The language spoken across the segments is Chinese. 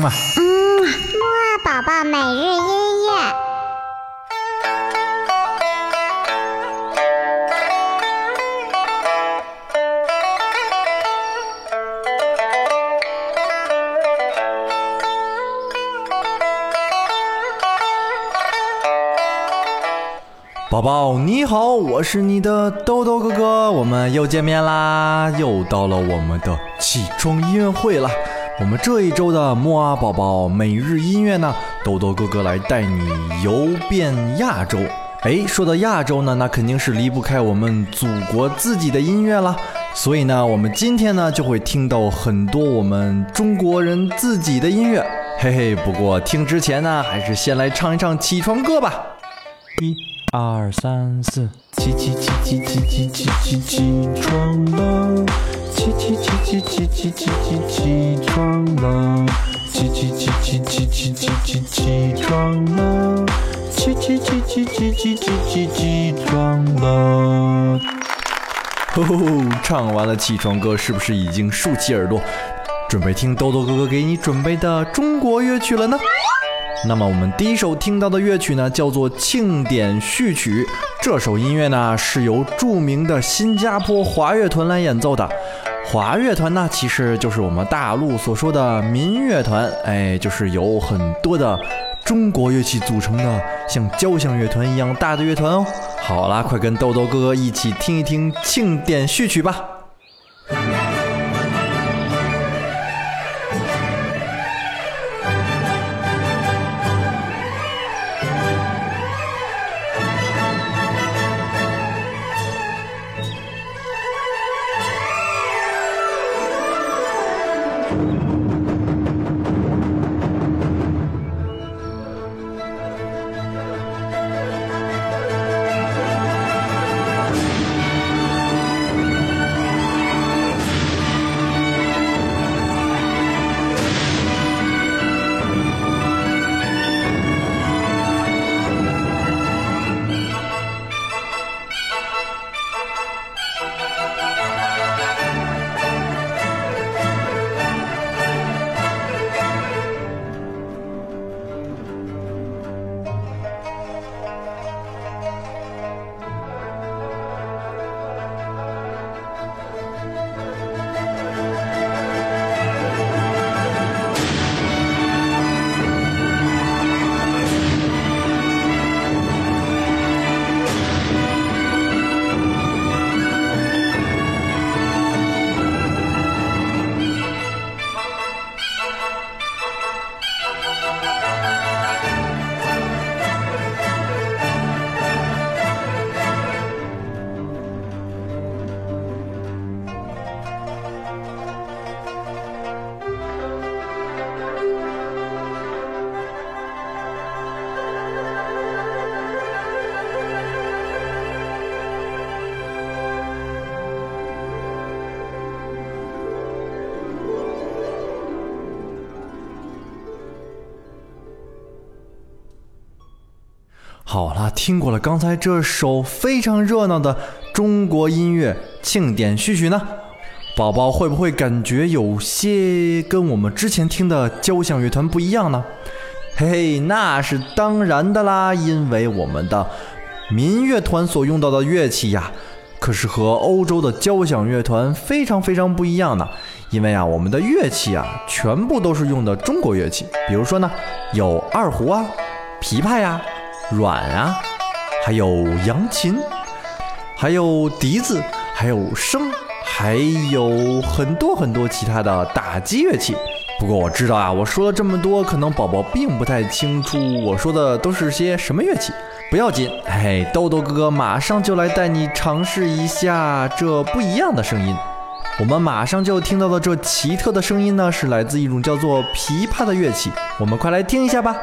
嗯啊，嗯，木二宝宝每日音乐。宝宝你好，我是你的豆豆哥哥，我们又见面啦，又到了我们的起床音乐会了。我们这一周的木啊宝宝每日音乐呢，豆豆哥哥来带你游遍亚洲。哎，说到亚洲呢，那肯定是离不开我们祖国自己的音乐了。所以呢，我们今天呢就会听到很多我们中国人自己的音乐。嘿嘿，不过听之前呢，还是先来唱一唱起床歌吧。一。二三四，起起起起起起起起起床了，起起起起起起起起起起起起床了，起起起起起起起起起床了。吼吼，唱完了起床歌，是不是已经竖起耳朵，准备听豆豆哥哥给你准备的中国乐曲了呢？那么我们第一首听到的乐曲呢，叫做《庆典序曲》。这首音乐呢，是由著名的新加坡华乐团来演奏的。华乐团呢，其实就是我们大陆所说的民乐团，哎，就是由很多的中国乐器组成的，像交响乐团一样大的乐团哦。好啦，快跟豆豆哥哥一起听一听《庆典序曲》吧。好了，听过了刚才这首非常热闹的中国音乐庆典序曲呢，宝宝会不会感觉有些跟我们之前听的交响乐团不一样呢？嘿嘿，那是当然的啦，因为我们的民乐团所用到的乐器呀，可是和欧洲的交响乐团非常非常不一样的。因为啊，我们的乐器啊，全部都是用的中国乐器，比如说呢，有二胡啊、琵琶呀。软啊，还有扬琴，还有笛子，还有笙，还有很多很多其他的打击乐器。不过我知道啊，我说了这么多，可能宝宝并不太清楚我说的都是些什么乐器。不要紧，嘿，豆豆哥哥马上就来带你尝试一下这不一样的声音。我们马上就听到的这奇特的声音呢，是来自一种叫做琵琶的乐器。我们快来听一下吧。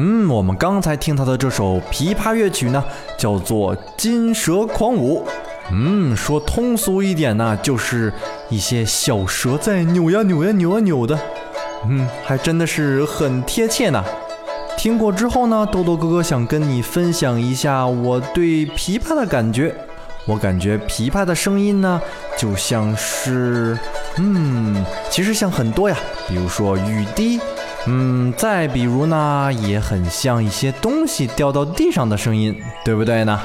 嗯，我们刚才听到的这首琵琶乐曲呢，叫做《金蛇狂舞》。嗯，说通俗一点呢，就是一些小蛇在扭呀扭呀扭啊扭的。嗯，还真的是很贴切呢。听过之后呢，豆豆哥哥想跟你分享一下我对琵琶的感觉。我感觉琵琶的声音呢，就像是，嗯，其实像很多呀，比如说雨滴，嗯，再比如呢，也很像一些东西掉到地上的声音，对不对呢？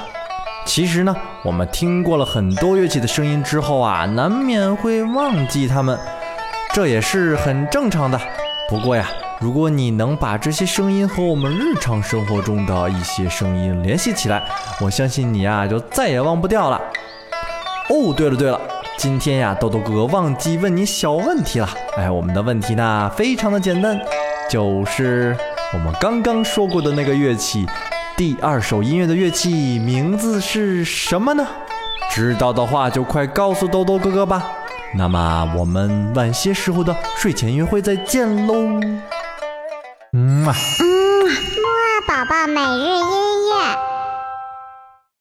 其实呢，我们听过了很多乐器的声音之后啊，难免会忘记它们，这也是很正常的。不过呀，如果你能把这些声音和我们日常生活中的一些声音联系起来，我相信你呀就再也忘不掉了。哦，对了对了，今天呀，豆豆哥哥忘记问你小问题了。哎，我们的问题呢非常的简单，就是我们刚刚说过的那个乐器，第二首音乐的乐器名字是什么呢？知道的话就快告诉豆豆哥哥吧。那么我们晚些时候的睡前约会再见喽。嗯啊，木啊宝宝每日。